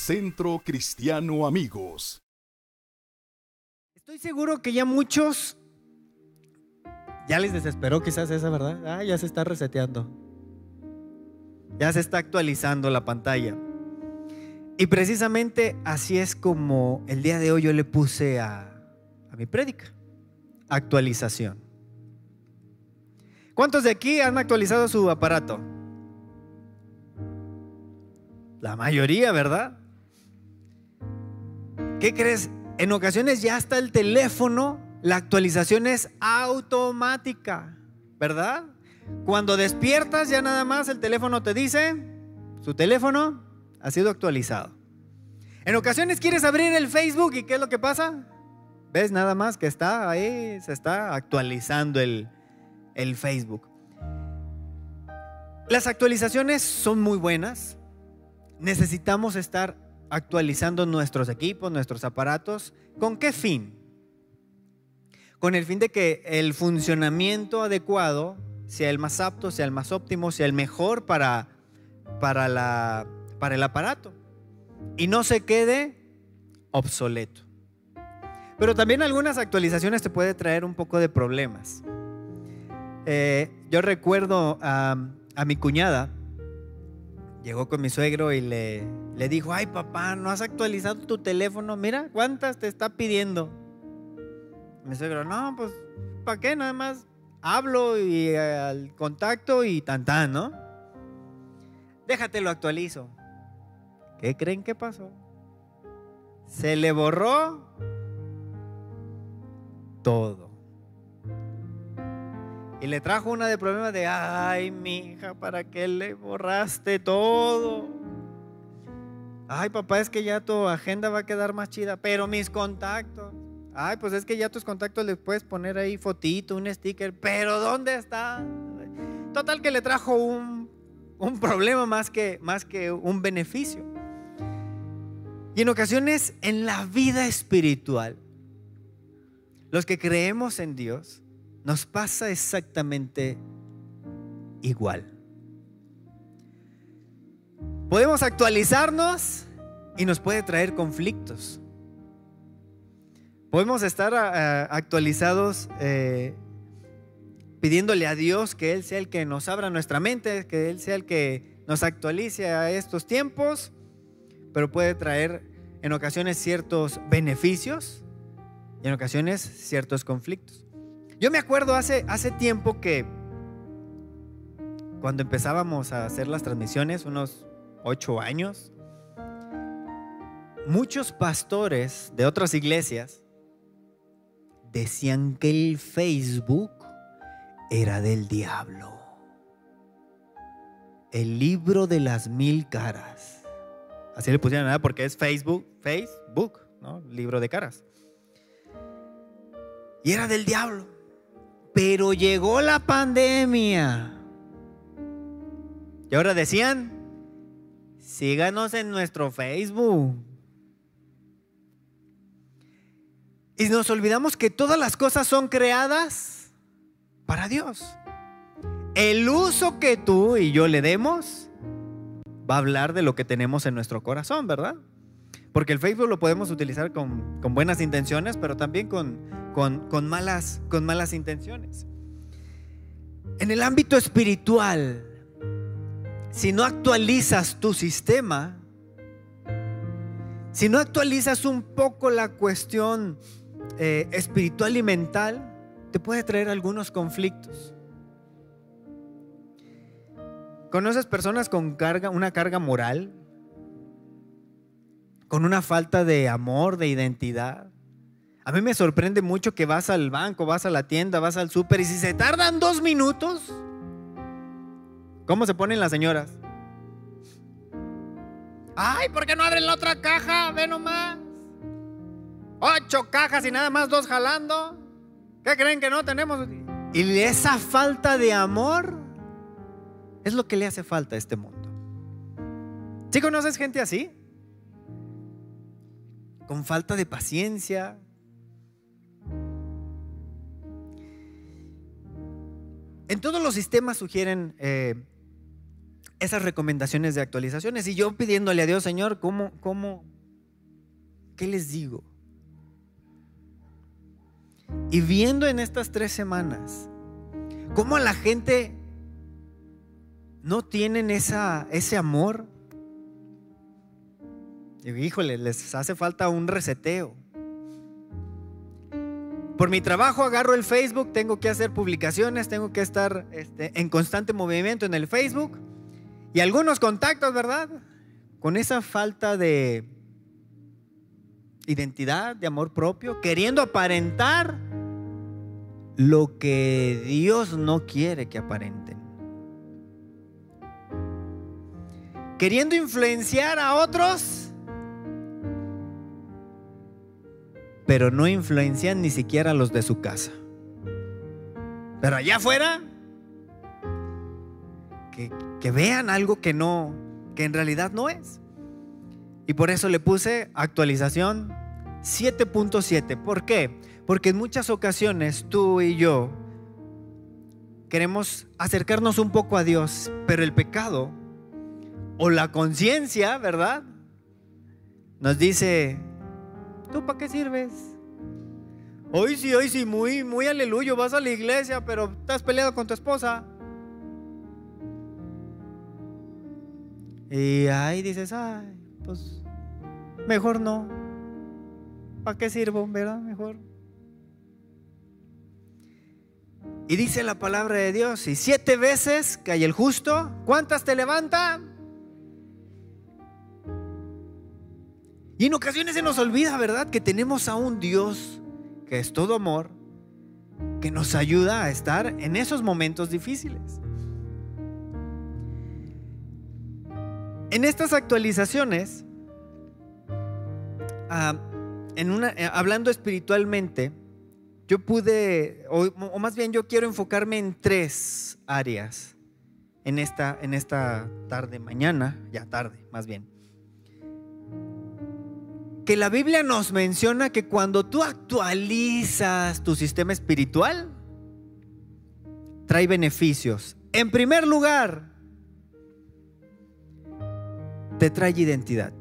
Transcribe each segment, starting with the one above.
Centro Cristiano Amigos. Estoy seguro que ya muchos ya les desesperó quizás esa, ¿verdad? Ah, ya se está reseteando. Ya se está actualizando la pantalla. Y precisamente así es como el día de hoy yo le puse a, a mi prédica. Actualización. ¿Cuántos de aquí han actualizado su aparato? La mayoría, ¿verdad? ¿Qué crees? En ocasiones ya está el teléfono, la actualización es automática, ¿verdad? Cuando despiertas ya nada más el teléfono te dice, su teléfono ha sido actualizado. En ocasiones quieres abrir el Facebook y ¿qué es lo que pasa? Ves nada más que está ahí, se está actualizando el, el Facebook. Las actualizaciones son muy buenas. Necesitamos estar actualizando nuestros equipos, nuestros aparatos. ¿Con qué fin? Con el fin de que el funcionamiento adecuado sea el más apto, sea el más óptimo, sea el mejor para, para, la, para el aparato y no se quede obsoleto. Pero también algunas actualizaciones te puede traer un poco de problemas. Eh, yo recuerdo a, a mi cuñada, llegó con mi suegro y le, le dijo, ay papá, ¿no has actualizado tu teléfono? Mira, ¿cuántas te está pidiendo? Mi suegro, no, pues, ¿para qué? Nada más hablo y eh, al contacto y tan tan, ¿no? Déjate lo actualizo. ¿Qué creen que pasó? Se le borró todo. Y le trajo una de problemas de, ay, mi hija, ¿para qué le borraste todo? Ay, papá, es que ya tu agenda va a quedar más chida, pero mis contactos. Ay, pues es que ya tus contactos les puedes poner ahí fotito, un sticker, pero ¿dónde está? Total que le trajo un, un problema más que, más que un beneficio. Y en ocasiones en la vida espiritual, los que creemos en Dios, nos pasa exactamente igual. Podemos actualizarnos y nos puede traer conflictos. Podemos estar actualizados eh, pidiéndole a Dios que Él sea el que nos abra nuestra mente, que Él sea el que nos actualice a estos tiempos, pero puede traer en ocasiones ciertos beneficios y en ocasiones ciertos conflictos. Yo me acuerdo hace, hace tiempo que cuando empezábamos a hacer las transmisiones, unos ocho años, muchos pastores de otras iglesias decían que el Facebook era del diablo. El libro de las mil caras. Así le pusieron nada porque es Facebook, Facebook, ¿no? Libro de caras. Y era del diablo. Pero llegó la pandemia. Y ahora decían, síganos en nuestro Facebook. Y nos olvidamos que todas las cosas son creadas para Dios. El uso que tú y yo le demos va a hablar de lo que tenemos en nuestro corazón, ¿verdad? Porque el Facebook lo podemos utilizar con, con buenas intenciones, pero también con, con, con, malas, con malas intenciones. En el ámbito espiritual, si no actualizas tu sistema, si no actualizas un poco la cuestión eh, espiritual y mental, te puede traer algunos conflictos. ¿Conoces personas con carga, una carga moral? con una falta de amor, de identidad. A mí me sorprende mucho que vas al banco, vas a la tienda, vas al súper y si se tardan dos minutos, ¿cómo se ponen las señoras? Ay, ¿por qué no abren la otra caja? Ve nomás. Ocho cajas y nada más dos jalando. ¿Qué creen que no tenemos? Y esa falta de amor es lo que le hace falta a este mundo. ¿Sí conoces gente así? con falta de paciencia. En todos los sistemas sugieren eh, esas recomendaciones de actualizaciones y yo pidiéndole a Dios, Señor, ¿cómo, cómo, qué les digo? Y viendo en estas tres semanas cómo la gente no tienen esa, ese amor. híjole, les hace falta un reseteo. Por mi trabajo agarro el Facebook, tengo que hacer publicaciones, tengo que estar este, en constante movimiento en el Facebook. Y algunos contactos, ¿verdad? Con esa falta de identidad, de amor propio, queriendo aparentar lo que Dios no quiere que aparenten. Queriendo influenciar a otros, pero no influencian ni siquiera a los de su casa. Pero allá afuera, que, que vean algo que no, que en realidad no es. Y por eso le puse actualización 7.7. ¿Por qué? Porque en muchas ocasiones tú y yo queremos acercarnos un poco a Dios, pero el pecado o la conciencia, ¿verdad? Nos dice, ¿tú para qué sirves? Hoy sí, hoy sí, muy, muy aleluyo, vas a la iglesia, pero estás peleado con tu esposa. Y ahí dices, ay, pues mejor no. ¿Para qué sirvo, verdad? Mejor. Y dice la palabra de Dios, y siete veces cae el justo, ¿cuántas te levanta? Y en ocasiones se nos olvida, ¿verdad? Que tenemos a un Dios que es todo amor, que nos ayuda a estar en esos momentos difíciles. En estas actualizaciones, ah, en una, eh, hablando espiritualmente, yo pude, o, más bien yo quiero enfocarme en tres áreas en esta, en esta tarde, mañana, ya tarde, más bien. Que la Biblia nos menciona que cuando tú actualizas tu sistema espiritual, trae beneficios. En primer lugar, te trae identidad.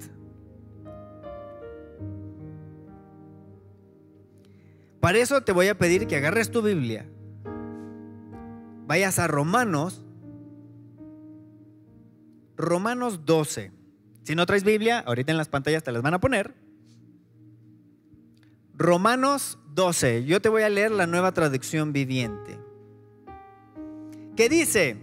Para eso te voy a pedir que agarres tu Biblia, vayas a Romanos, Romanos 12. Si no traes Biblia, ahorita en las pantallas te las van a poner. Romanos 12. Yo te voy a leer la nueva traducción viviente. ¿Qué dice?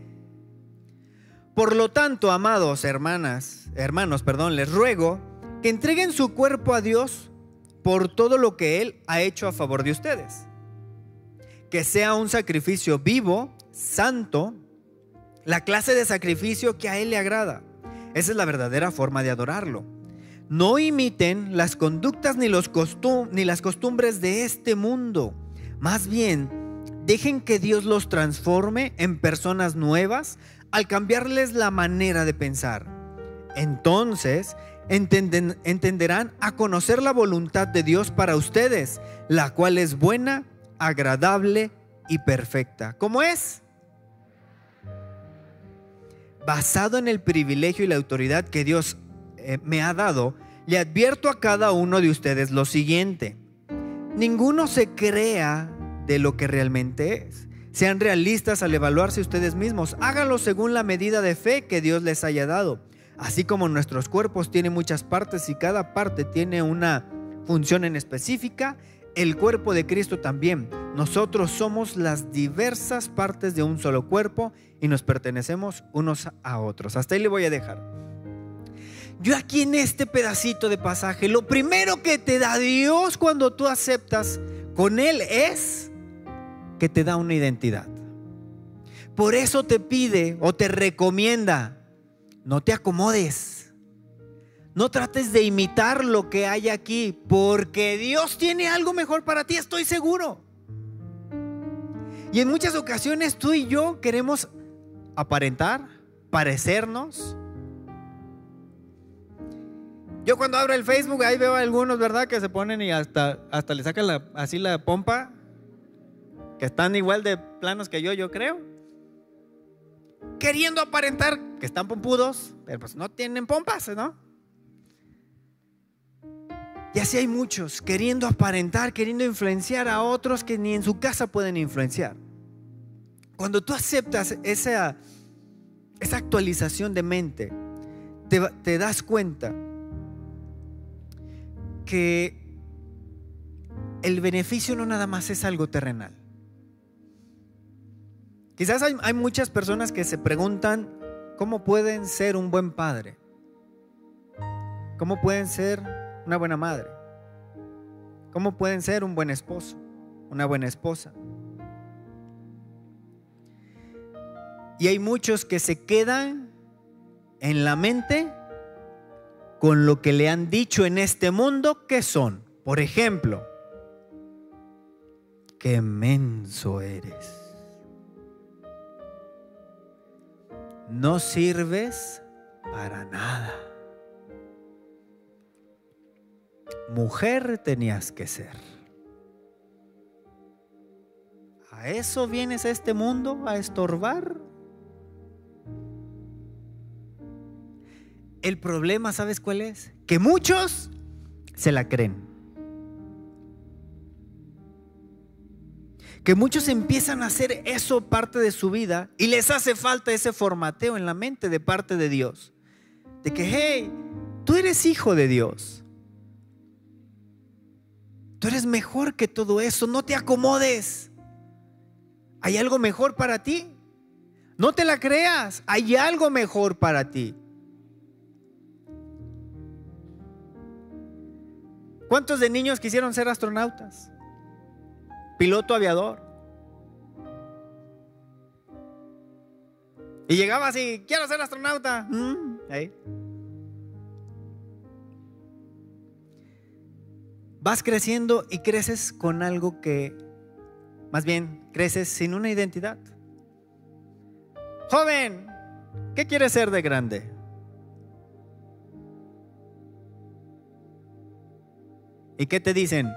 Por lo tanto, amados hermanas, hermanos, perdón, les ruego que entreguen su cuerpo a Dios por todo lo que Él ha hecho a favor de ustedes. Que sea un sacrificio vivo, santo, la clase de sacrificio que a Él le agrada. Esa es la verdadera forma de adorarlo. No imiten las conductas ni, los ni las costumbres de este mundo. Más bien, dejen que Dios los transforme en personas nuevas al cambiarles la manera de pensar. Entonces, entenderán a conocer la voluntad de Dios para ustedes, la cual es buena, agradable y perfecta. ¿Cómo es? Basado en el privilegio y la autoridad que Dios eh, me ha dado, le advierto a cada uno de ustedes lo siguiente. Ninguno se crea de lo que realmente es. Sean realistas al evaluarse ustedes mismos. Háganlo según la medida de fe que Dios les haya dado. Así como nuestros cuerpos tienen muchas partes y cada parte tiene una función en específica, el cuerpo de Cristo también. Nosotros somos las diversas partes de un solo cuerpo y nos pertenecemos unos a otros. Hasta ahí le voy a dejar. Yo aquí en este pedacito de pasaje, lo primero que te da Dios cuando tú aceptas con Él es que te da una identidad. Por eso te pide o te recomienda no te acomodes. No trates de imitar lo que hay aquí, porque Dios tiene algo mejor para ti, estoy seguro. Y en muchas ocasiones tú y yo queremos aparentar, parecernos. Yo cuando abro el Facebook ahí veo a algunos, ¿verdad? Que se ponen y hasta, hasta le sacan así la pompa, que están igual de planos que yo, yo creo. Queriendo aparentar que están pompudos, pero pues no tienen pompas, ¿no? Y así hay muchos queriendo aparentar, queriendo influenciar a otros que ni en su casa pueden influenciar. Cuando tú aceptas esa, esa actualización de mente, te, te das cuenta que el beneficio no nada más es algo terrenal. Quizás hay, hay, muchas personas que se preguntan cómo pueden ser un buen padre, cómo pueden ser una buena madre, cómo pueden ser un buen esposo, una buena esposa. Y hay muchos que se quedan en la mente con lo que le han dicho en este mundo que son. Por ejemplo, qué menso eres. No sirves para nada. Mujer tenías que ser. ¿A eso vienes a este mundo a estorbar? El problema, ¿sabes cuál es? Que muchos se la creen. Que muchos empiezan a hacer eso parte de su vida y les hace falta ese formateo en la mente de parte de Dios. De que, hey, tú eres hijo de Dios. Tú eres mejor que todo eso. No te acomodes. Hay algo mejor para ti. No te la creas. Hay algo mejor para ti. ¿Cuántos de niños quisieron ser astronautas? Piloto aviador. Y llegaba así, quiero ser astronauta. Mm, Vas creciendo y creces con algo que, más bien, creces sin una identidad. Joven, ¿qué quieres ser de grande? ¿Y qué te dicen?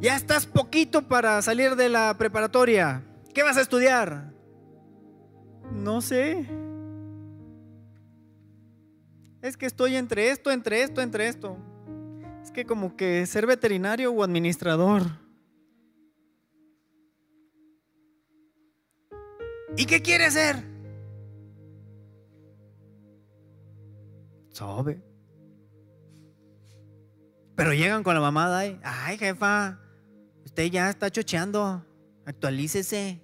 Ya estás poquito para salir de la preparatoria. ¿Qué vas a estudiar? No sé. Es que estoy entre esto, entre esto, entre esto. Es que como que ser veterinario o administrador. ¿Y qué quiere ser? Sabe. Pero llegan con la mamada y, ay jefa, usted ya está chocheando, actualícese.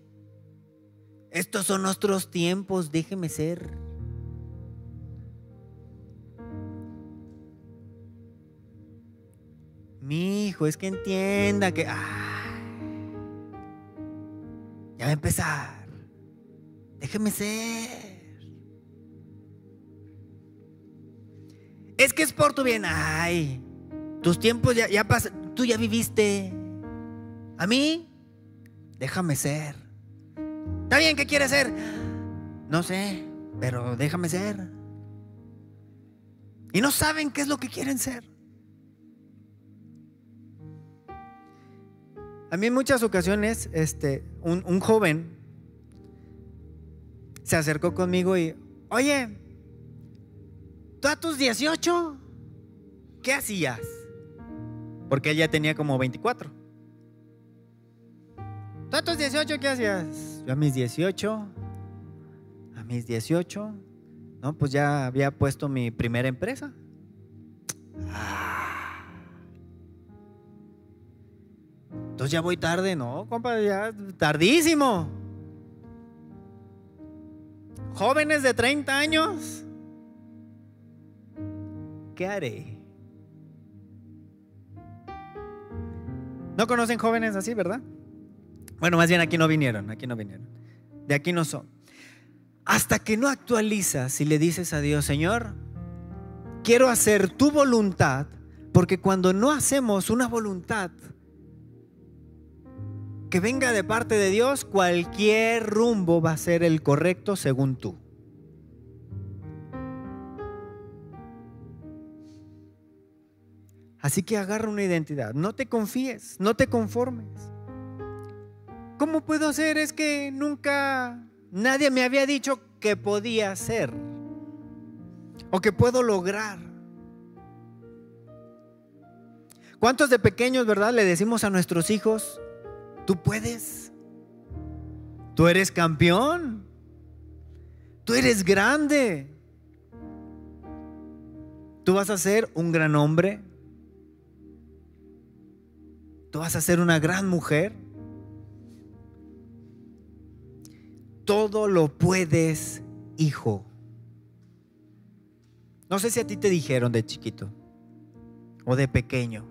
Estos son nuestros tiempos, déjeme ser. Mi hijo, es que entienda que, ya va a empezar. Déjeme ser. Es que es por tu bien. Ay, tus tiempos ya, ya pasan, tú ya viviste. A mí, déjame ser. ¿Está bien qué quieres ser? No sé, pero déjame ser. Y no saben qué es lo que quieren ser. A mí en muchas ocasiones, este, un, un joven se acercó conmigo y, oye, ¿tú a tus 18 qué hacías? Porque él ya tenía como 24. ¿Tú a tus 18 qué hacías? Yo a mis 18, a mis 18, no, pues ya había puesto mi primera empresa. Entonces ya voy tarde, no, compa, ya tardísimo. Jóvenes de 30 años, ¿qué haré? No conocen jóvenes así, ¿verdad? Bueno, más bien aquí no vinieron, aquí no vinieron. De aquí no son. Hasta que no actualizas y le dices a Dios, Señor, quiero hacer tu voluntad, porque cuando no hacemos una voluntad que venga de parte de Dios, cualquier rumbo va a ser el correcto según tú. Así que agarra una identidad. No te confíes, no te conformes. ¿Cómo puedo hacer? Es que nunca nadie me había dicho que podía hacer o que puedo lograr. ¿Cuántos de pequeños, verdad, le decimos a nuestros hijos, tú puedes? Tú eres campeón. Tú eres grande. Tú vas a ser un gran hombre. Tú vas a ser una gran mujer. Todo lo puedes, hijo. No sé si a ti te dijeron de chiquito o de pequeño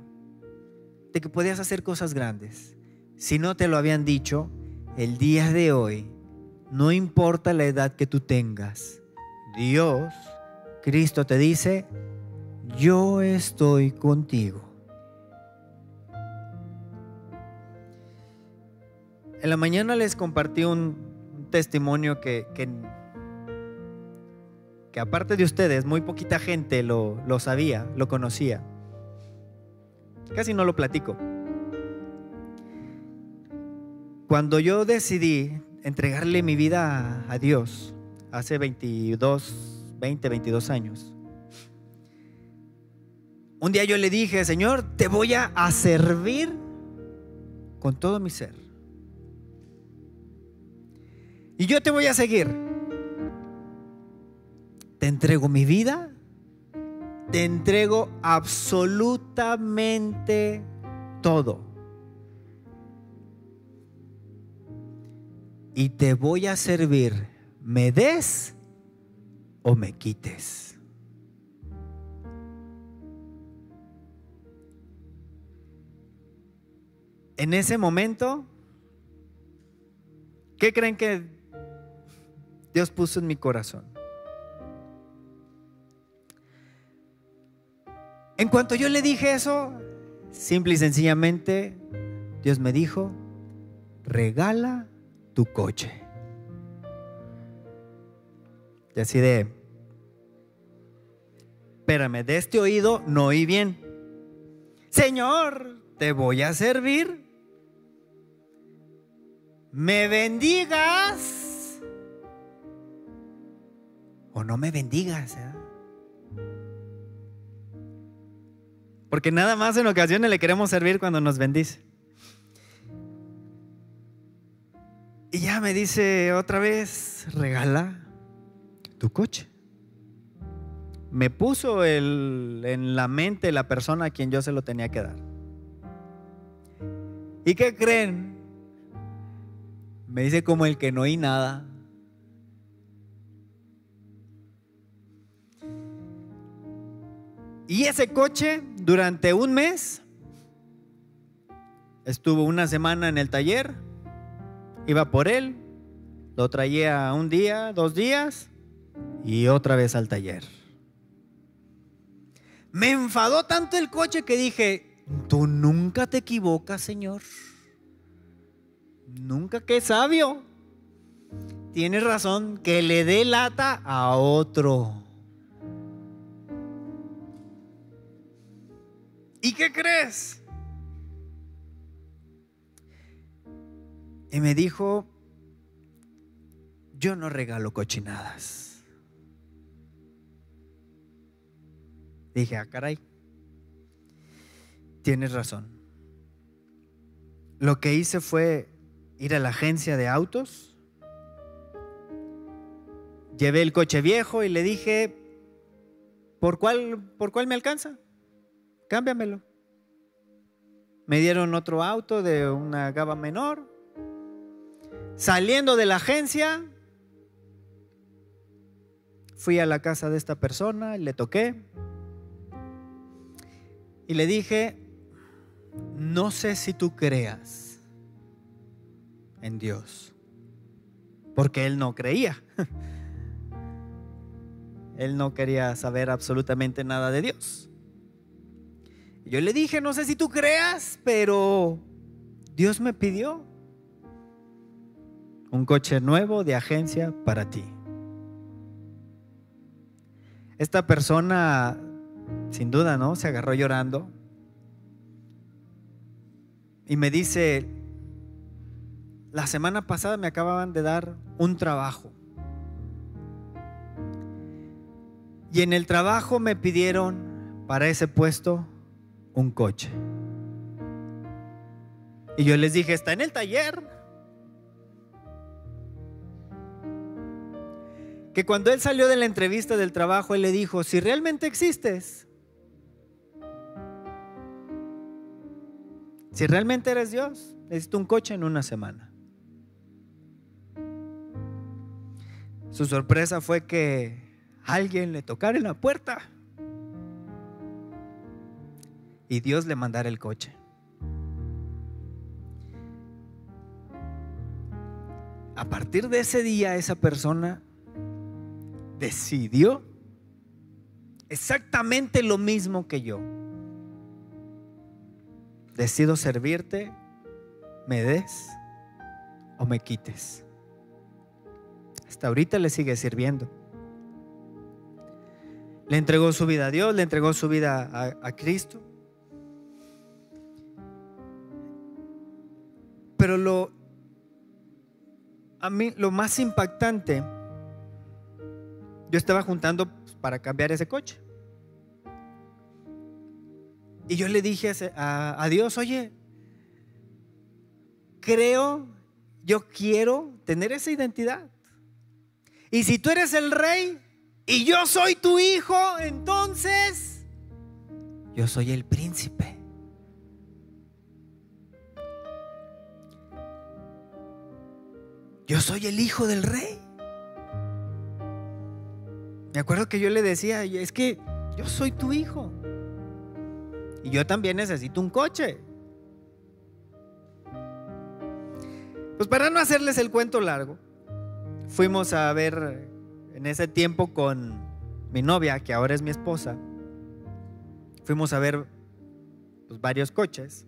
de que podías hacer cosas grandes. Si no te lo habían dicho, el día de hoy, no importa la edad que tú tengas, Dios, Cristo te dice, yo estoy contigo. En la mañana les compartí un testimonio que, que, aparte de ustedes, muy poquita gente lo, lo sabía, lo conocía. Casi no lo platico. Cuando yo decidí entregarle mi vida a Dios hace 22, 20, 22 años, un día yo le dije, Señor, te voy a servir con todo mi ser. Y yo te voy a seguir. Te entrego mi vida te entrego absolutamente todo. Y te voy a servir, me des o me quites. En ese momento, ¿qué creen que Dios puso en mi corazón? En cuanto yo le dije eso, simple y sencillamente, Dios me dijo, regala tu coche. Y así de, espérame, de este oído no oí bien. Señor, te voy a servir. ¿Me bendigas? ¿O no me bendigas? ¿eh? Porque nada más en ocasiones le queremos servir cuando nos bendice. Y ya me dice otra vez, regala tu coche. Me puso en la mente la persona a quien yo se lo tenía que dar. ¿Y qué creen? Me dice como el que no oí nada. Y ese coche durante un mes estuvo una semana en el taller, iba por él, lo traía un día, dos días y otra vez al taller. Me enfadó tanto el coche que dije, tú nunca te equivocas, Señor. Nunca, qué sabio. Tienes razón, que le dé lata a otro. ¿Y qué crees? Y me dijo, yo no regalo cochinadas. Dije, ah, caray, tienes razón. Lo que hice fue ir a la agencia de autos, llevé el coche viejo y le dije, ¿por cuál, por cuál me alcanza? Cámbiamelo. Me dieron otro auto de una gama menor. Saliendo de la agencia, fui a la casa de esta persona, le toqué y le dije, no sé si tú creas en Dios, porque él no creía. Él no quería saber absolutamente nada de Dios. Yo le dije, no sé si tú creas, pero Dios me pidió un coche nuevo de agencia para ti. Esta persona, sin duda, ¿no? Se agarró llorando y me dice, la semana pasada me acababan de dar un trabajo. Y en el trabajo me pidieron para ese puesto un coche. Y yo les dije, está en el taller. Que cuando él salió de la entrevista del trabajo, él le dijo, si realmente existes, si realmente eres Dios, necesito un coche en una semana. Su sorpresa fue que alguien le tocara en la puerta y Dios le mandara el coche. A partir de ese día esa persona decidió exactamente lo mismo que yo. Decido servirte, me des o me quites. Hasta ahorita le sigue sirviendo. Le entregó su vida a Dios, le entregó su vida a, a Cristo. Pero lo, a mí lo más impactante, yo estaba juntando para cambiar ese coche. Y yo le dije a, a, Dios, oye, creo, yo quiero tener esa identidad. Y si tú eres el rey y yo soy tu hijo, entonces yo soy el príncipe. Yo soy el hijo del rey. Me acuerdo que yo le decía, es que yo soy tu hijo. Y yo también necesito un coche. Pues para no hacerles el cuento largo, fuimos a ver en ese tiempo con mi novia, que ahora es mi esposa, fuimos a ver pues, varios coches.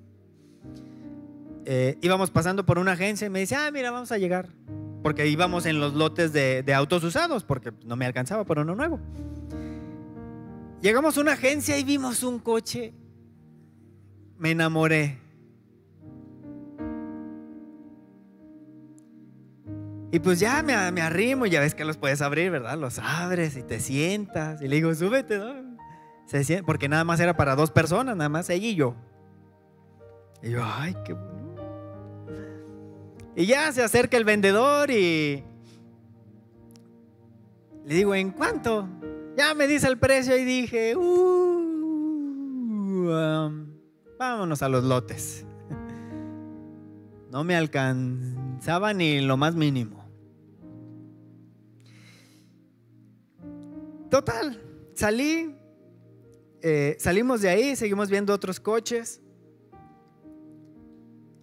Eh, íbamos pasando por una agencia y me dice, ah, mira, vamos a llegar. Porque íbamos en los lotes de, autos usados, porque no me alcanzaba por uno nuevo. Llegamos a una agencia y vimos un coche. Me enamoré. Y pues ya me, me, arrimo, ya ves que los puedes abrir, ¿verdad? Los abres y te sientas. Y le digo, súbete, ¿no? Porque nada más era para dos personas, nada más ella y yo. Y yo, ay, qué bueno. Y ya se acerca el vendedor y le digo, ¿en cuánto? Ya me dice el precio y dije, uh, um, vámonos a los lotes. No me alcanzaba ni lo más mínimo. Total, salí, eh, salimos de ahí, seguimos viendo otros coches.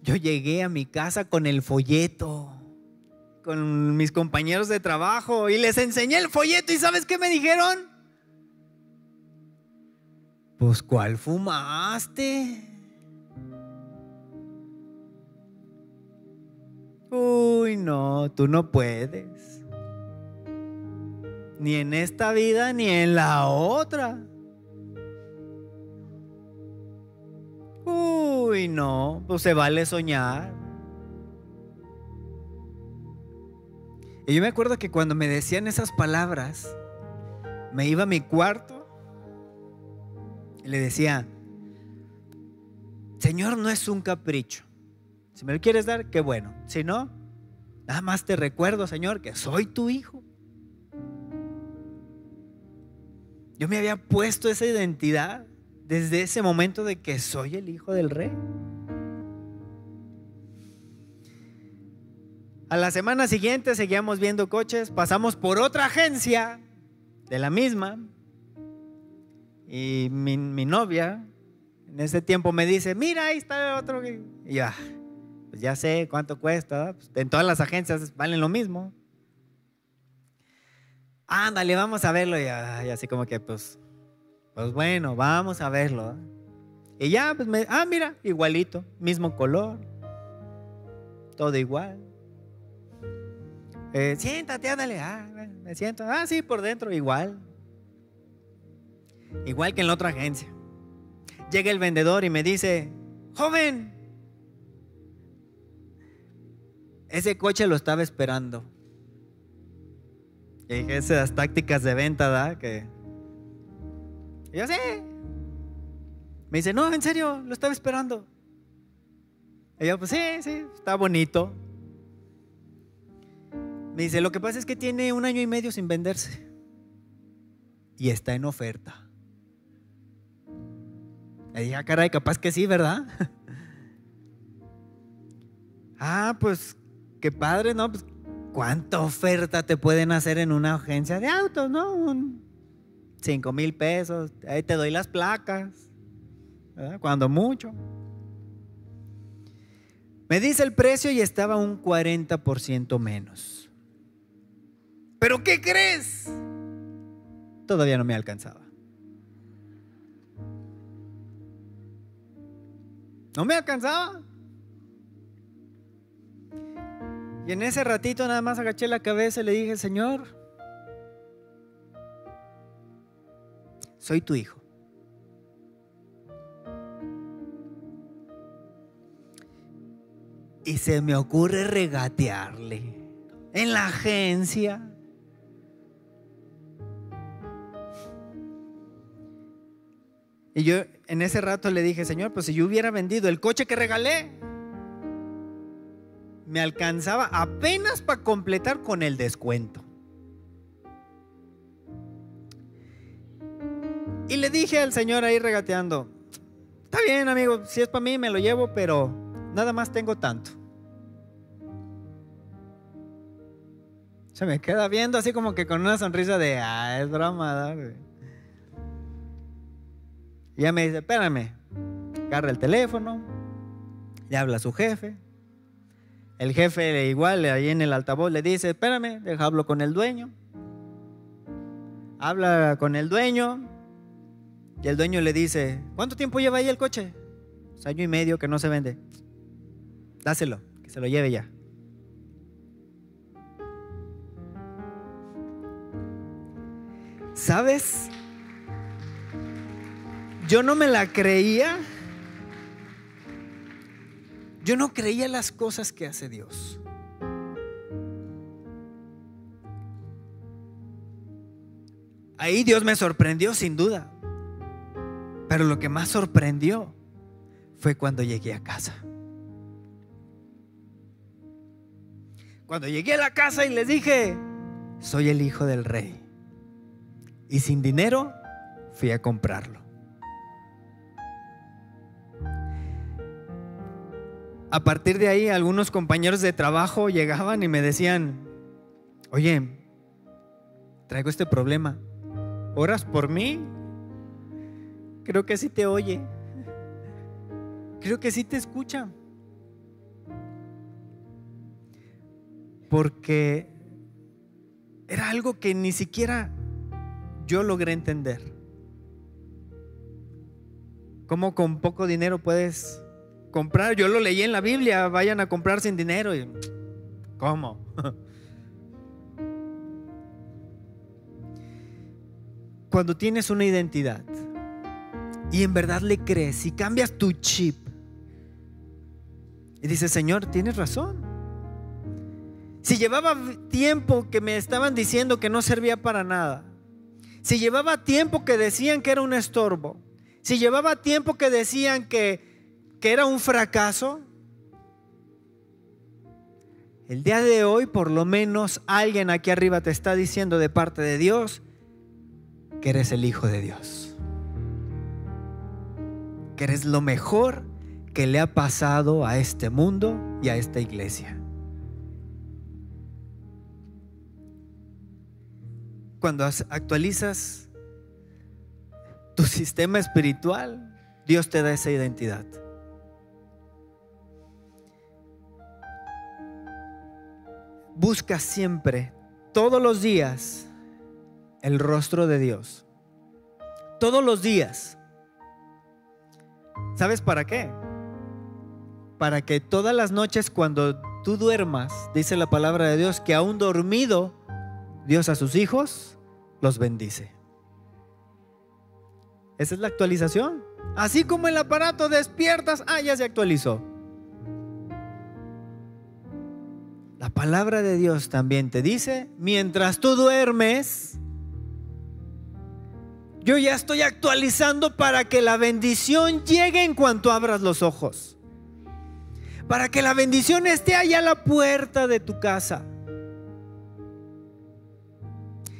Yo llegué a mi casa con el folleto, con mis compañeros de trabajo y les enseñé el folleto y ¿sabes qué me dijeron? Pues ¿cuál fumaste? Uy, no, tú no puedes ni en esta vida ni en la otra. Uy, no, pues se vale soñar. Y yo me acuerdo que cuando me decían esas palabras, me iba a mi cuarto y le decía, Señor, no es un capricho. Si me lo quieres dar, qué bueno. Si no, nada más te recuerdo, Señor, que soy tu hijo. Yo me había puesto esa identidad desde ese momento de que soy el hijo del rey. A la semana siguiente seguíamos viendo coches, pasamos por otra agencia de la misma y mi, mi novia en ese tiempo me dice, mira, ahí está el otro. Y ya, ah, pues ya sé cuánto cuesta, pues en todas las agencias valen lo mismo ándale, vamos a verlo. Y, así como que, pues, pues bueno, vamos a verlo. Y ya, pues, me, ah, mira, igualito, mismo color, todo igual. Eh, siéntate, ándale, ah, me siento, ah, sí, por dentro, igual. Igual que en la otra agencia. Llega el vendedor y me dice, joven, ese coche lo estaba esperando. Y esas tácticas de venta, ¿da? Que... Y yo, sí. Me dice, no, en serio, lo estaba esperando. Y yo, pues sí, sí, está bonito. Me dice, lo que pasa es que tiene un año y medio sin venderse. Y está en oferta. Le dije, ah, caray, capaz que sí, ¿verdad? ah, pues qué padre, ¿no? Pues, ¿Cuánta oferta te pueden hacer en una agencia de autos, no? 5 mil pesos, ahí te doy las placas, cuando mucho. Me dice el precio y estaba un 40% menos. ¿Pero qué crees? Todavía no me alcanzaba. No me alcanzaba. Y en ese ratito nada más agaché la cabeza y le dije, Señor, soy tu hijo. Y se me ocurre regatearle en la agencia. Y yo en ese rato le dije, Señor, pues si yo hubiera vendido el coche que regalé, me alcanzaba apenas para completar con el descuento. Y le dije al Señor ahí regateando, está bien amigo, si es para mí me lo llevo, pero nada más tengo tanto. Se me queda viendo así como que con una sonrisa de, ah, es broma. Y ya me dice, espérame, agarra el teléfono, le habla a su jefe. El jefe igual ahí en el altavoz le dice, espérame, deja hablo con el dueño. Habla con el dueño y el dueño le dice, ¿cuánto tiempo lleva ahí el coche? Pues año y medio que no se vende. Dáselo, que se lo lleve ya. ¿Sabes? Yo no me la creía. Yo no creía las cosas que hace Dios. Ahí Dios me sorprendió sin duda. Pero lo que más sorprendió fue cuando llegué a casa. Cuando llegué a la casa y les dije, soy el hijo del rey. Y sin dinero fui a comprarlo. A partir de ahí, algunos compañeros de trabajo llegaban y me decían, oye, traigo este problema. ¿Oras por mí? Creo que sí te oye. Creo que sí te escucha. Porque era algo que ni siquiera yo logré entender. ¿Cómo con poco dinero puedes comprar? Yo lo leí en la Biblia, vayan a comprar sin dinero. ¿Cómo? Cuando tienes una identidad y en verdad le crees y cambias tu chip y dices, Señor, tienes razón. Si llevaba tiempo que me estaban diciendo que no servía para nada, si llevaba tiempo que decían que era un estorbo, si llevaba tiempo que decían que, que era un fracaso, el día de hoy por lo menos alguien aquí arriba te está diciendo de parte de Dios que eres el Hijo de Dios. Que eres lo mejor que le ha pasado a este mundo y a esta iglesia. cuando actualizas tu sistema espiritual, Dios te da esa identidad. Busca siempre, todos los días, el rostro de Dios. Todos los días. ¿Sabes para qué? Para que todas las noches cuando tú duermas, dice la palabra de Dios, que aún dormido, Dios a sus hijos los bendice. Esa es la actualización. Así como el aparato despiertas, ah, ya se actualizó. La palabra de Dios también te dice, mientras tú duermes, yo ya estoy actualizando para que la bendición llegue en cuanto abras los ojos. Para que la bendición esté allá a la puerta de tu casa.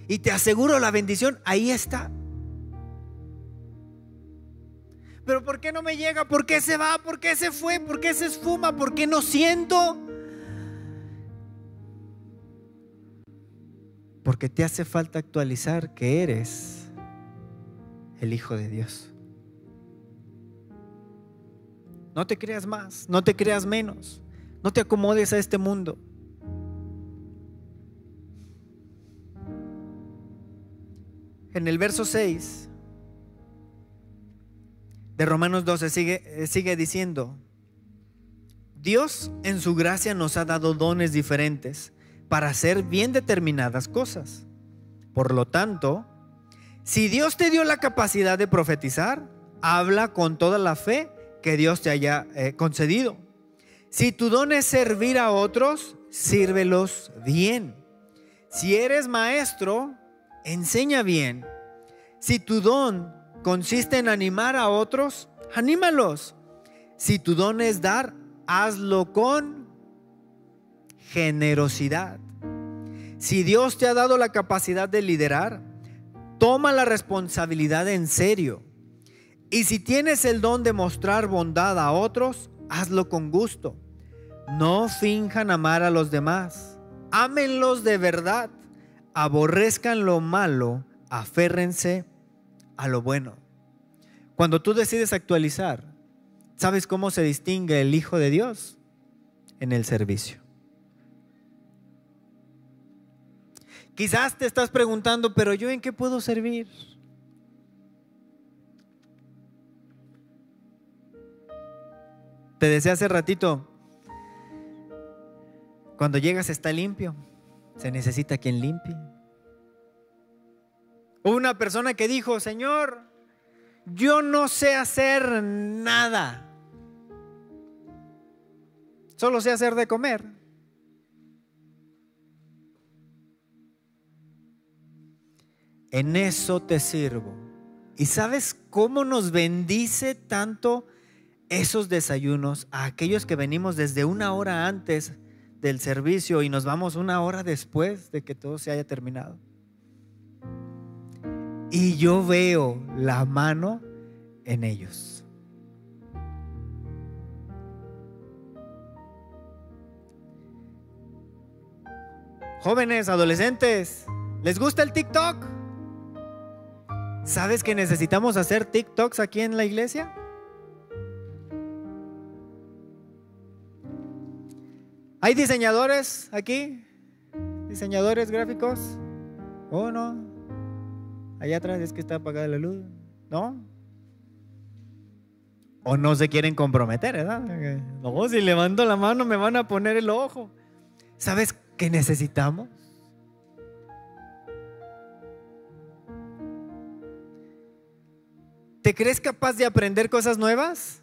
Y te aseguro la bendición ahí está. Pero ¿por qué no me llega? ¿Por qué se va? ¿Por qué se fue? ¿Por qué se esfuma? ¿Por qué no siento? Porque te hace falta actualizar que eres el Hijo de Dios. No te creas más, no te creas menos, no te acomodes a este mundo. En el verso 6 de Romanos 12 sigue, sigue diciendo, Dios en su gracia nos ha dado dones diferentes para hacer bien determinadas cosas. Por lo tanto, si Dios te dio la capacidad de profetizar, habla con toda la fe que Dios te haya eh, concedido. Si tu don es servir a otros, sírvelos bien. Si eres maestro, enseña bien. Si tu don consiste en animar a otros, anímalos. Si tu don es dar, hazlo con generosidad. Si Dios te ha dado la capacidad de liderar, toma la responsabilidad en serio. Y si tienes el don de mostrar bondad a otros, hazlo con gusto. No finjan amar a los demás. Ámenlos de verdad. Aborrezcan lo malo. Aférrense a lo bueno. Cuando tú decides actualizar, ¿sabes cómo se distingue el Hijo de Dios? En el servicio. Quizás te estás preguntando, pero yo en qué puedo servir? Te decía hace ratito, cuando llegas está limpio, se necesita quien limpie. Hubo una persona que dijo, Señor, yo no sé hacer nada, solo sé hacer de comer. En eso te sirvo. ¿Y sabes cómo nos bendice tanto esos desayunos a aquellos que venimos desde una hora antes del servicio y nos vamos una hora después de que todo se haya terminado? Y yo veo la mano en ellos. Jóvenes, adolescentes, ¿les gusta el TikTok? ¿Sabes que necesitamos hacer TikToks aquí en la iglesia? ¿Hay diseñadores aquí? ¿Diseñadores gráficos? ¿Oh, no? Allá atrás es que está apagada la luz. ¿No? O no se quieren comprometer, ¿verdad? No, si levanto la mano me van a poner el ojo. ¿Sabes qué necesitamos? ¿Te crees capaz de aprender cosas nuevas?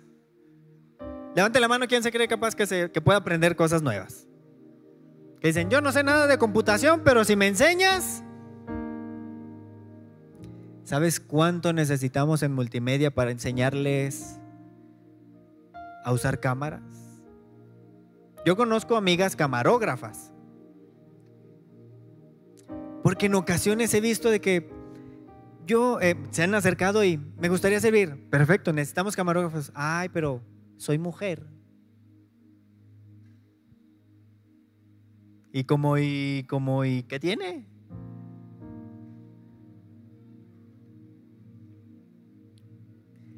Levante la mano quien se cree capaz que, se, que pueda aprender cosas nuevas. Que dicen, yo no sé nada de computación, pero si me enseñas, ¿sabes cuánto necesitamos en multimedia para enseñarles a usar cámaras? Yo conozco amigas camarógrafas. Porque en ocasiones he visto de que yo, eh, se han acercado y me gustaría servir. Perfecto, necesitamos camarógrafos. Ay, pero soy mujer. ¿Y como y como y qué tiene?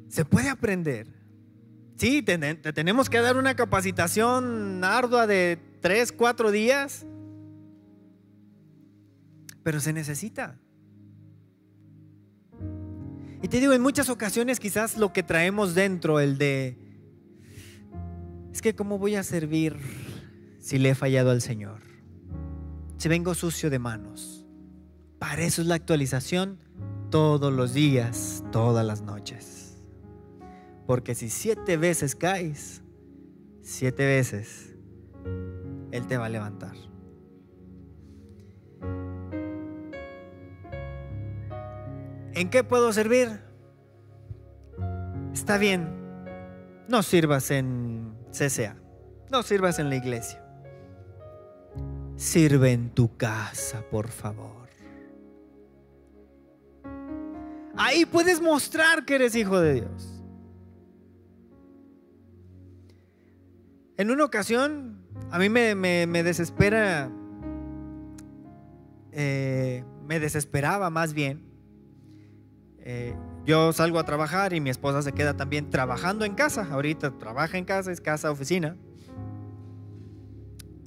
Se puede aprender. Sí, te, tenemos que dar una capacitación ardua de tres, cuatro días, pero se necesita. Y te digo, en muchas ocasiones quizás lo que traemos dentro, el de, es que ¿cómo voy a servir si le he fallado al Señor? Si vengo sucio de manos. Para eso es la actualización todos los días, todas las noches. Porque si siete veces caes, siete veces Él te va a levantar. ¿En qué puedo servir? Está bien, no sirvas en CCA, no sirvas en la iglesia. Sirve en tu casa, por favor. Ahí puedes mostrar que eres hijo de Dios. En una ocasión, a mí me, desespera, eh, me desesperaba más bien. Eh, yo salgo a trabajar y mi esposa se queda también trabajando en casa. Ahorita trabaja en casa, es casa, oficina.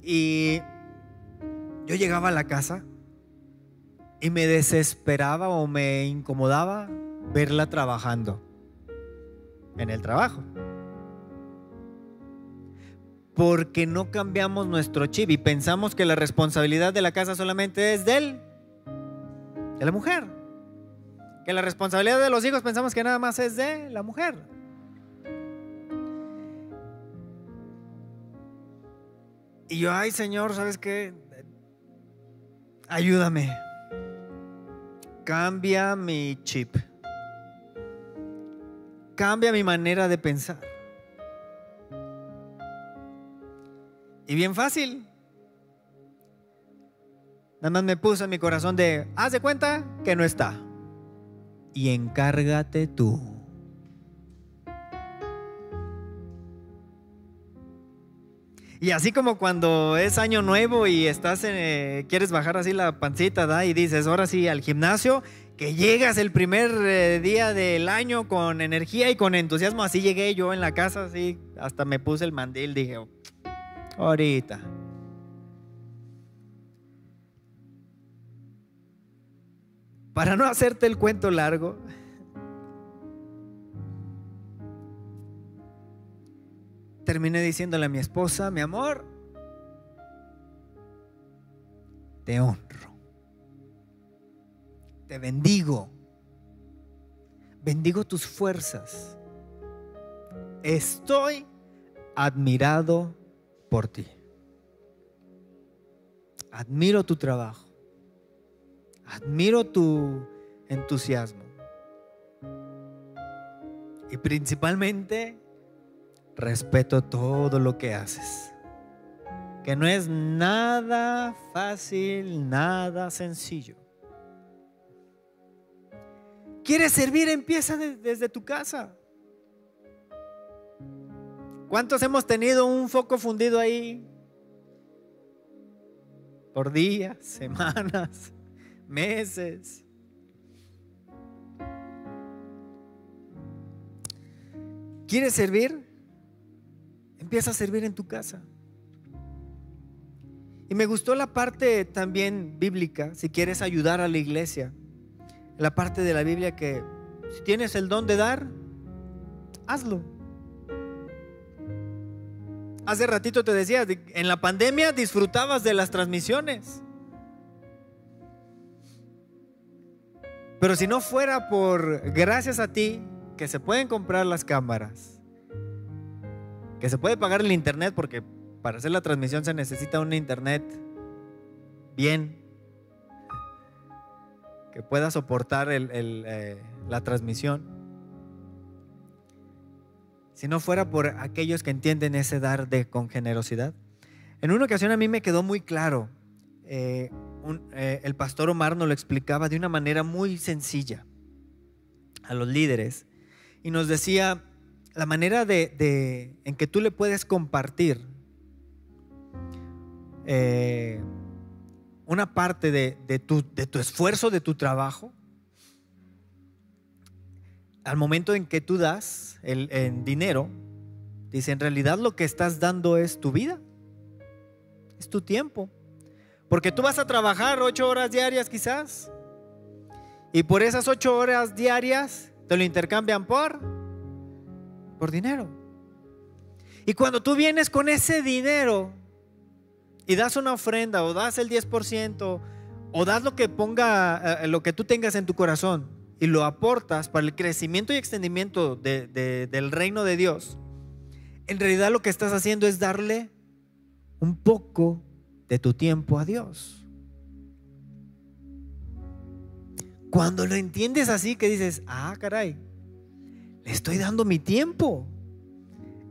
Y yo llegaba a la casa y me desesperaba o me incomodaba verla trabajando en el trabajo. Porque no cambiamos nuestro chip y pensamos que la responsabilidad de la casa solamente es de él, de la mujer. Que la responsabilidad de los hijos pensamos que nada más es de la mujer. Y yo, ay Señor, ¿sabes qué? Ayúdame. Cambia mi chip. Cambia mi manera de pensar. Y bien fácil. Nada más me puso en mi corazón de, haz de cuenta que no está. Y encárgate tú. Y así como cuando es año nuevo y estás eh, quieres bajar así la pancita, ¿da? Y dices, ahora sí, al gimnasio, que llegas el primer eh, día del año con energía y con entusiasmo. Así llegué yo en la casa, así, hasta me puse el mandil, dije, ahorita. Para no hacerte el cuento largo, terminé diciéndole a mi esposa, mi amor, te honro, te bendigo, bendigo tus fuerzas, estoy admirado por ti, admiro tu trabajo, admiro tu entusiasmo y principalmente respeto todo lo que haces. Que no es nada fácil, nada sencillo. ¿Quieres servir? Empieza desde tu casa. ¿Cuántos hemos tenido un foco fundido ahí? Por días, semanas, meses. ¿Quieres servir? Empieza a servir en tu casa. Y me gustó la parte también bíblica, si quieres ayudar a la iglesia, la parte de la Biblia que si tienes el don de dar, hazlo. Hace ratito te decía, en la pandemia disfrutabas de las transmisiones. Pero si no fuera por, gracias a ti, que se pueden comprar las cámaras, que se puede pagar el internet porque para hacer la transmisión se necesita un internet bien que pueda soportar eh, la transmisión. Si no fuera por aquellos que entienden ese dar de con generosidad. En una ocasión a mí me quedó muy claro. Eh, eh, el pastor Omar nos lo explicaba de una manera muy sencilla a los líderes y nos decía, la manera de, en que tú le puedes compartir eh, una parte de, tu, de tu esfuerzo, de tu trabajo, al momento en que tú das el, dinero, dice, en realidad lo que estás dando es tu vida, es tu tiempo. Porque tú vas a trabajar ocho horas diarias quizás, y por esas ocho horas diarias te lo intercambian por por dinero. Y cuando tú vienes con ese dinero y das una ofrenda o das el 10% o das lo que ponga, eh, lo que tú tengas en tu corazón y lo aportas para el crecimiento y extendimiento del reino de Dios, en realidad lo que estás haciendo es darle un poco de tu tiempo a Dios. cuando lo entiendes así, que dices, ah, caray, le estoy dando mi tiempo.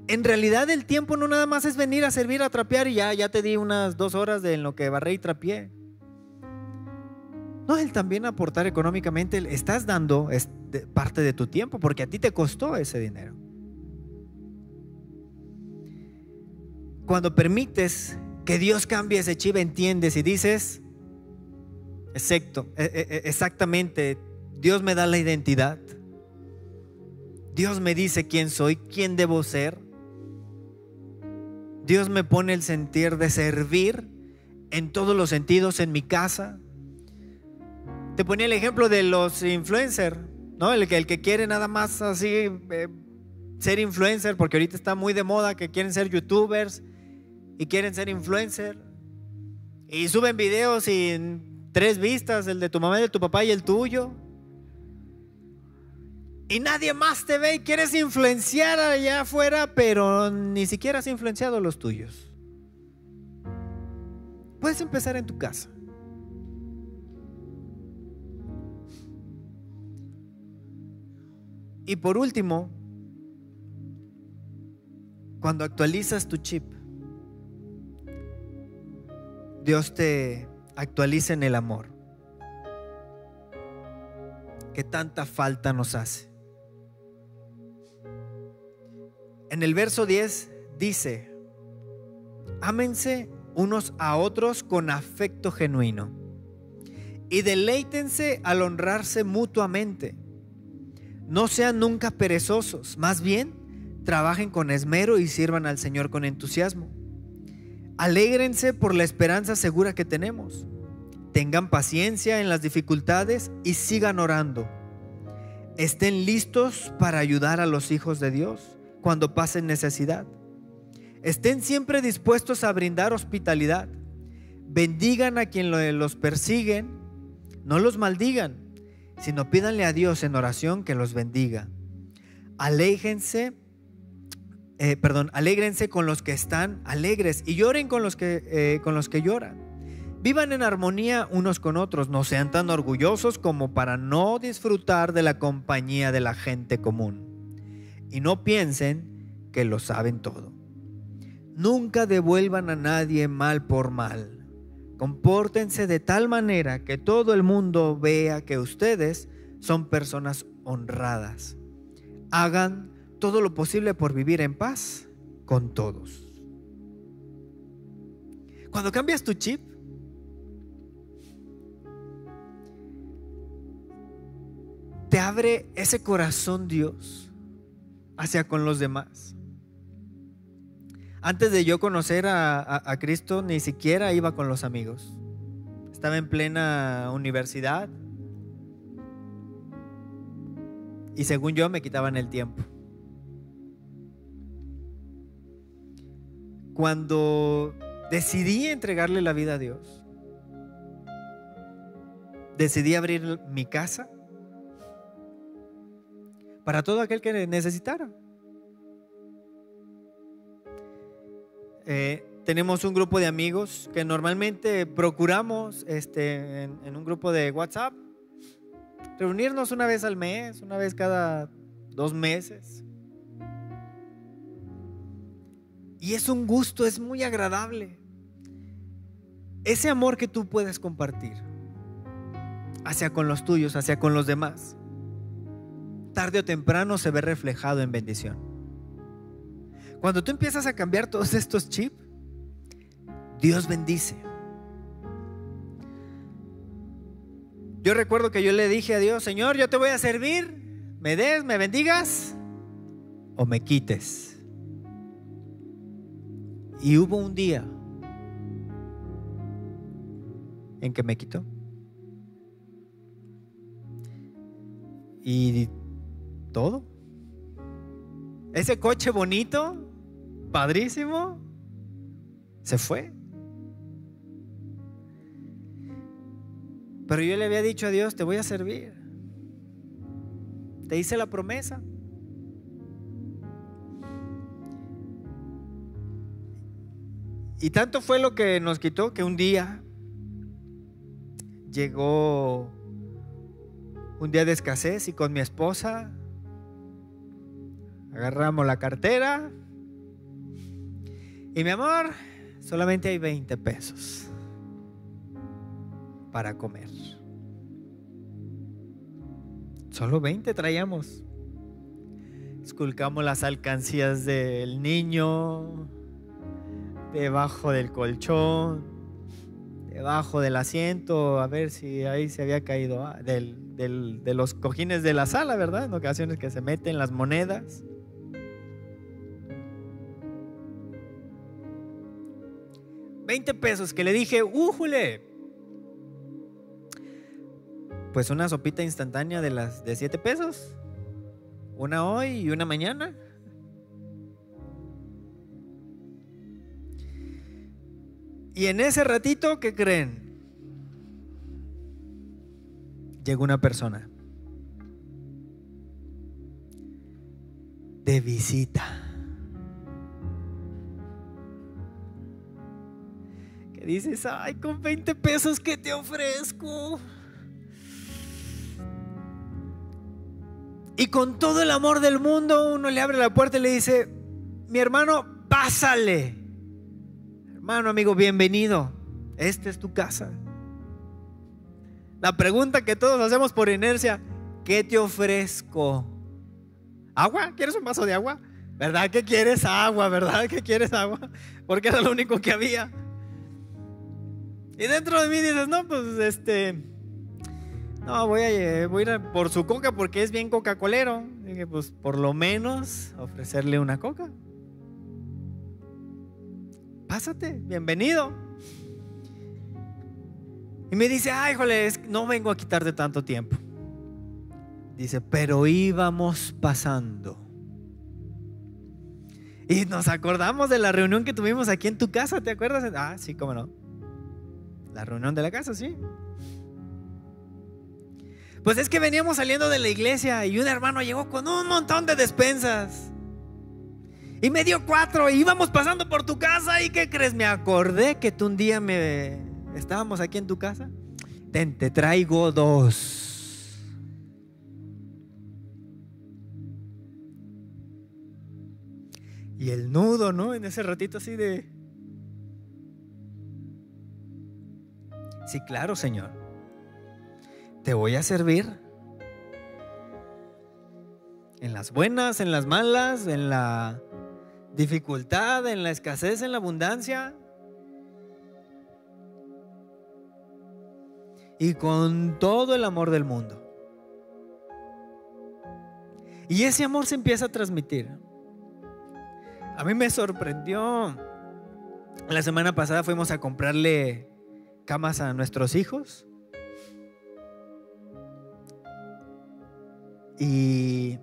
En realidad el tiempo no nada más es venir a servir, a trapear y ya, ya te di unas dos horas de en lo que barré y trapié. No, el también aportar económicamente, estás dando parte de tu tiempo porque a ti te costó ese dinero. Cuando permites que Dios cambie ese chip, entiendes y dices, exacto, e, e, e, exactamente, Dios me da la identidad. Dios me dice quién soy, quién debo ser. Dios me pone el sentir de servir en todos los sentidos en mi casa, te ponía el ejemplo de los influencers, ¿no? El que, el que quiere nada más así eh, ser influencer, porque ahorita está muy de moda que quieren ser youtubers y quieren ser influencer. Y suben videos en tres vistas, el de tu mamá, el de tu papá y el tuyo. Y nadie más te ve y quieres influenciar allá afuera, pero ni siquiera has influenciado los tuyos. Puedes empezar en tu casa. Y por último, cuando actualizas tu chip, Dios te actualiza en el amor, que tanta falta nos hace. En el verso 10 dice, ámense unos a otros con afecto genuino y deleítense al honrarse mutuamente no sean nunca perezosos, más bien trabajen con esmero y sirvan al Señor con entusiasmo. Alégrense por la esperanza segura que tenemos. Tengan paciencia en las dificultades y sigan orando. Estén listos para ayudar a los hijos de Dios cuando pasen necesidad. Estén siempre dispuestos a brindar hospitalidad. Bendigan a quien los persiguen. No los maldigan sino pídanle a Dios en oración que los bendiga. Aléjense, eh, perdón, alégrense con los que están alegres y lloren con los que, eh, con los que lloran. Vivan en armonía unos con otros, no sean tan orgullosos como para no disfrutar de la compañía de la gente común. Y no piensen que lo saben todo. Nunca devuelvan a nadie mal por mal Compórtense de tal manera que todo el mundo vea que ustedes son personas honradas. Hagan todo lo posible por vivir en paz con todos. Cuando cambias tu chip, te abre ese corazón Dios hacia con los demás. Antes de yo conocer a, Cristo, ni siquiera iba con los amigos. Estaba en plena universidad. Y según yo me quitaban el tiempo. Cuando decidí entregarle la vida a Dios, decidí abrir mi casa para todo aquel que necesitara. Eh, tenemos un grupo de amigos que normalmente procuramos este, en, un grupo de WhatsApp reunirnos una vez al mes, una vez cada dos meses. Y es un gusto, es muy agradable. Ese amor que tú puedes compartir hacia con los tuyos, hacia con los demás, tarde o temprano se ve reflejado en bendición. Cuando tú empiezas a cambiar todos estos chips, Dios bendice. Yo recuerdo que yo le dije a Dios, Señor, yo te voy a servir, me des, me bendigas o me quites. Y hubo un día en que me quitó. Y todo. Ese coche bonito padrísimo, se fue. Pero yo le había dicho a Dios, te voy a servir. Te hice la promesa. Y tanto fue lo que nos quitó que un día llegó un día de escasez y con mi esposa agarramos la cartera y mi amor, solamente hay 20 pesos para comer. Solo 20 traíamos. Esculcamos las alcancías del niño debajo del colchón, debajo del asiento, a ver si ahí se había caído ah, de los cojines de la sala, ¿verdad? En ocasiones que se meten las monedas. Veinte pesos que le dije, ¡újule! Pues una sopita instantánea de las de 7 pesos. Una hoy y una mañana. Y en ese ratito, ¿qué creen? Llegó una persona de visita. Que dices, ay, con 20 pesos que te ofrezco. Y con todo el amor del mundo uno le abre la puerta y le dice, mi hermano, pásale. Hermano, amigo, bienvenido. Esta es tu casa. La pregunta que todos hacemos por inercia, ¿qué te ofrezco? ¿Agua? ¿Quieres un vaso de agua? ¿Verdad que quieres agua? ¿Verdad que quieres agua? Porque era lo único que había. Y dentro de mí dices, no, pues este, no, voy a, eh, voy a ir por su coca porque es bien coca-colero. Dije, pues por lo menos ofrecerle una coca. Pásate, bienvenido. Y me dice, ay, híjole, no vengo a quitarte tanto tiempo. Dice, pero íbamos pasando. Y nos acordamos de la reunión que tuvimos aquí en tu casa, ¿te acuerdas? Ah, sí, cómo no. La reunión de la casa, sí. Pues es que veníamos saliendo de la iglesia y un hermano llegó con un montón de despensas. Y me dio cuatro y íbamos pasando por tu casa y ¿qué crees? Me acordé que tú un día me estábamos aquí en tu casa. Te traigo dos. Y el nudo, ¿no? En ese ratito así de... Sí, claro, Señor te voy a servir. En las buenas, en las malas, en la dificultad, en la escasez, en la abundancia. Y con todo el amor del mundo. Y ese amor se empieza a transmitir. A mí me sorprendió. La semana pasada fuimos a comprarle camas a nuestros hijos. Y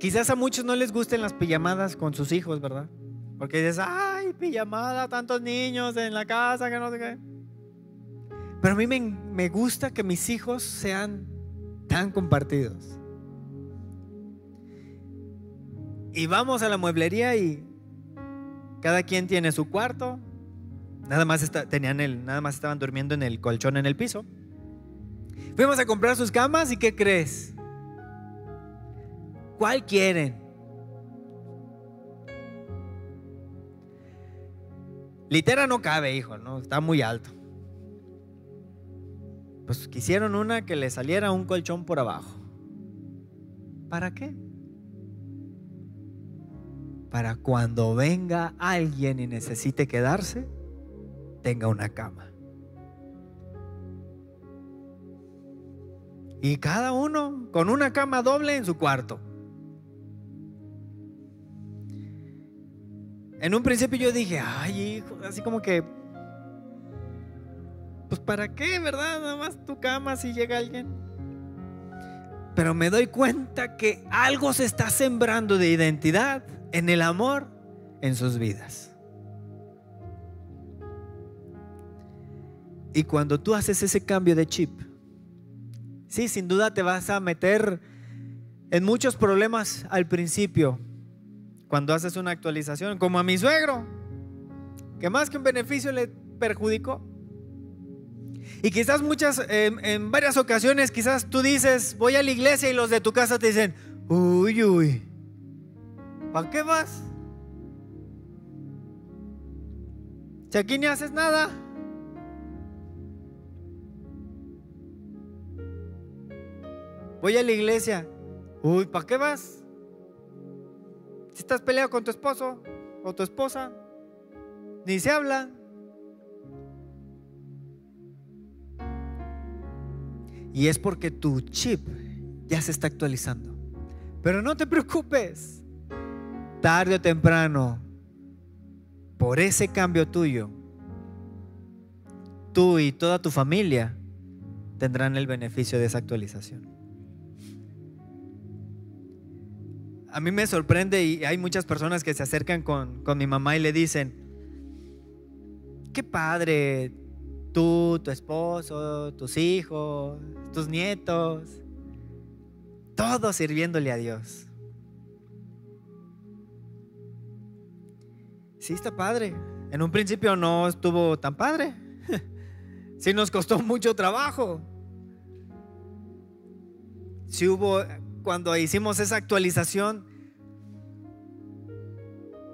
quizás a muchos no les gusten las pijamadas con sus hijos, ¿verdad? Porque dices, ay, pijamada, tantos niños en la casa, que no sé qué. Pero a mí me, me gusta que mis hijos sean tan compartidos. Y vamos a la mueblería y cada quien tiene su cuarto. Nada más, tenían el, nada más estaban durmiendo en el colchón en el piso. Fuimos a comprar sus camas y ¿qué crees? ¿Cuál quieren? Litera no cabe, hijo, no, está muy alto. Pues quisieron una que le saliera un colchón por abajo. ¿Para qué? Para cuando venga alguien y necesite quedarse, tenga una cama. Y cada uno con una cama doble en su cuarto. En un principio yo dije, ay, hijo, así como que, pues para qué, ¿verdad? Nada más tu cama si llega alguien. Pero me doy cuenta que algo se está sembrando de identidad en el amor en sus vidas. Y cuando tú haces ese cambio de chip, Sí, sin duda te vas a meter en muchos problemas al principio cuando haces una actualización, como a mi suegro, que más que un beneficio le perjudicó. Y quizás muchas, en varias ocasiones, quizás tú dices, voy a la iglesia y los de tu casa te dicen, uy, uy, ¿para qué vas? Si aquí ni haces nada. Voy a la iglesia. Uy, ¿para qué vas? Si estás peleado con tu esposo o tu esposa, ni se habla. Y es porque tu chip ya se está actualizando. Pero no te preocupes. Tarde o temprano, por ese cambio tuyo, tú y toda tu familia tendrán el beneficio de esa actualización. A mí me sorprende y hay muchas personas que se acercan con, con mi mamá y le dicen, qué padre, Tú, tu esposo, tus hijos, tus nietos, todos sirviéndole a Dios. Sí, está padre. En un principio no estuvo tan padre. Sí nos costó mucho trabajo. Sí hubo, cuando hicimos esa actualización,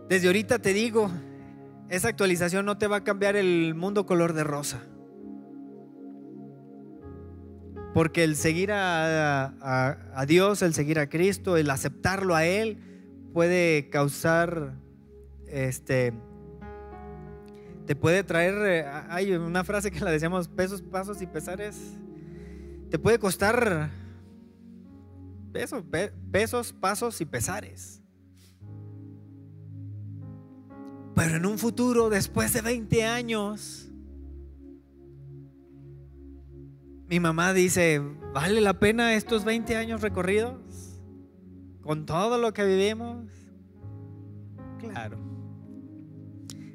desde ahorita te digo, esa actualización no te va a cambiar el mundo color de rosa. Porque el seguir a, Dios, el seguir a Cristo, el aceptarlo a Él, puede causar, este, te puede traer, eh, hay una frase que la decíamos, pesos, pasos y pesares, te puede costar pesos, pasos y pesares. Pero en un futuro, después de 20 años, mi mamá dice, ¿vale la pena estos 20 años recorridos? Con todo lo que vivimos. Claro.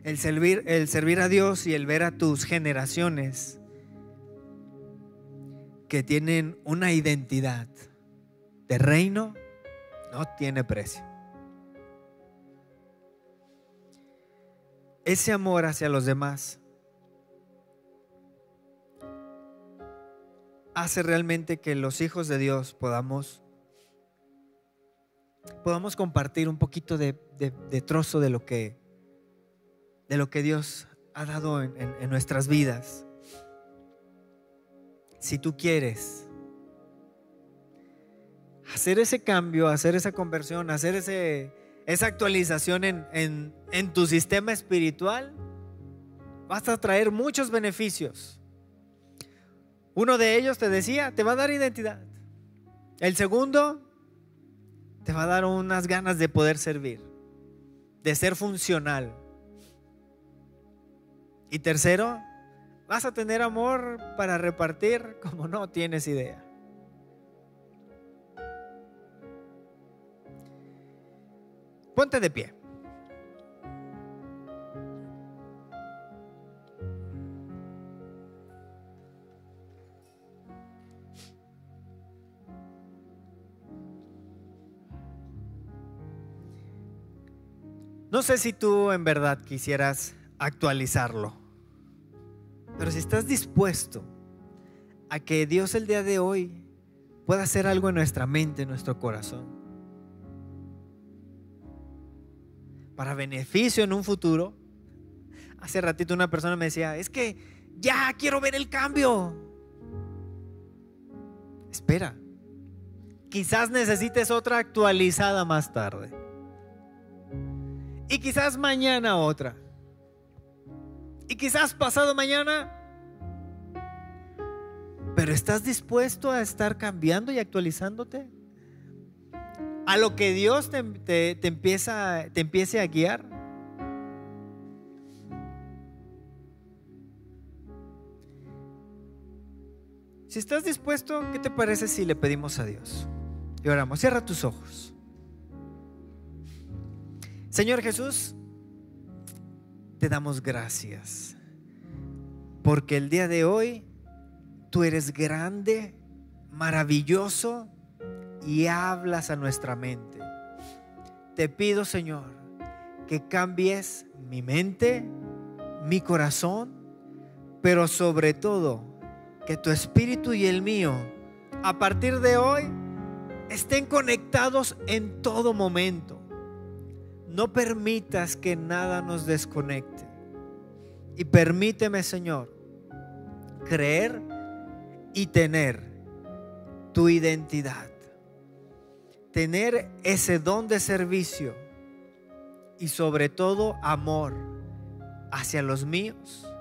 El servir, el servir a Dios y el ver a tus generaciones que tienen una identidad de reino no tiene precio. ese amor hacia los demás hace realmente que los hijos de Dios podamos podamos compartir un poquito de, trozo de lo que de lo que Dios ha dado en nuestras vidas. Si tú quieres hacer ese cambio, hacer esa conversión, hacer ese, esa actualización en, tu sistema espiritual, vas a traer muchos beneficios. Uno de ellos, te decía, te va a dar identidad. El segundo, te va a dar unas ganas de poder servir, de ser funcional. Y tercero, vas a tener amor para repartir como no tienes idea. Ponte de pie. No sé si tú en verdad quisieras actualizarlo, pero si estás dispuesto a que Dios el día de hoy pueda hacer algo en nuestra mente, en nuestro corazón, para beneficio en un futuro. Hace ratito una persona me decía, es que ya quiero ver el cambio. Espera, quizás necesites otra actualizada más tarde. Y quizás mañana otra. Y quizás pasado mañana. Pero ¿estás dispuesto a estar cambiando y actualizándote? A lo que Dios te, empieza, te empiece a guiar. Si estás dispuesto, ¿qué te parece si le pedimos a Dios? Y oramos, cierra tus ojos. Señor Jesús, te damos gracias porque el día de hoy tú eres grande, maravilloso y hablas a nuestra mente. Te pido, Señor, que cambies mi mente, mi corazón, pero sobre todo que tu espíritu y el mío, a partir de hoy, estén conectados en todo momento. No permitas que nada nos desconecte. Y permíteme, Señor, creer y tener tu identidad. Tener ese don de servicio y sobre todo amor hacia los míos,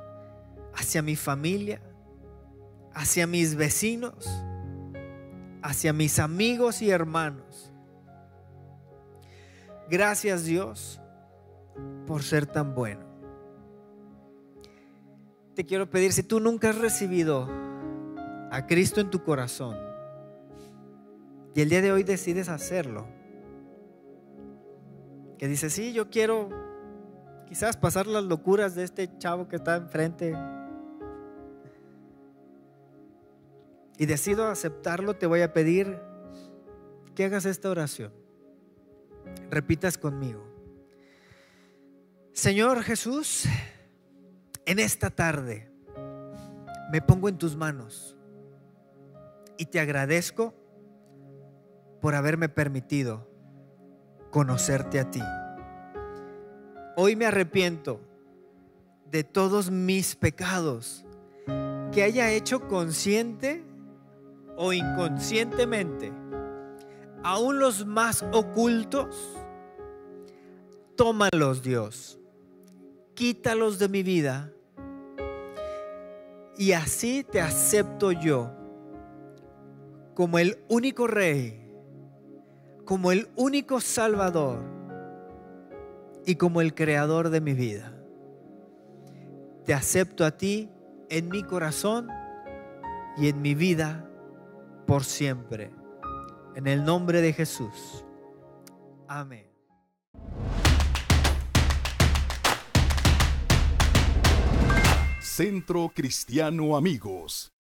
hacia mi familia, hacia mis vecinos, hacia mis amigos y hermanos. Gracias Dios por ser tan bueno. Te quiero pedir, si tú nunca has recibido a Cristo en tu corazón y el día de hoy decides hacerlo, que dices, sí, yo quiero quizás pasar las locuras de este chavo que está enfrente y decido aceptarlo, te voy a pedir que hagas esta oración. Repitas conmigo. Señor Jesús, en esta tarde me pongo en tus manos y te agradezco por haberme permitido conocerte a ti. Hoy me arrepiento de todos mis pecados que haya hecho consciente o inconscientemente, aún los más ocultos, tómalos Dios, quítalos de mi vida. Y así te acepto yo como el único rey, como el único salvador y como el creador de mi vida. Te acepto a ti en mi corazón y en mi vida por siempre. En el nombre de Jesús. Amén. Centro Cristiano Amigos.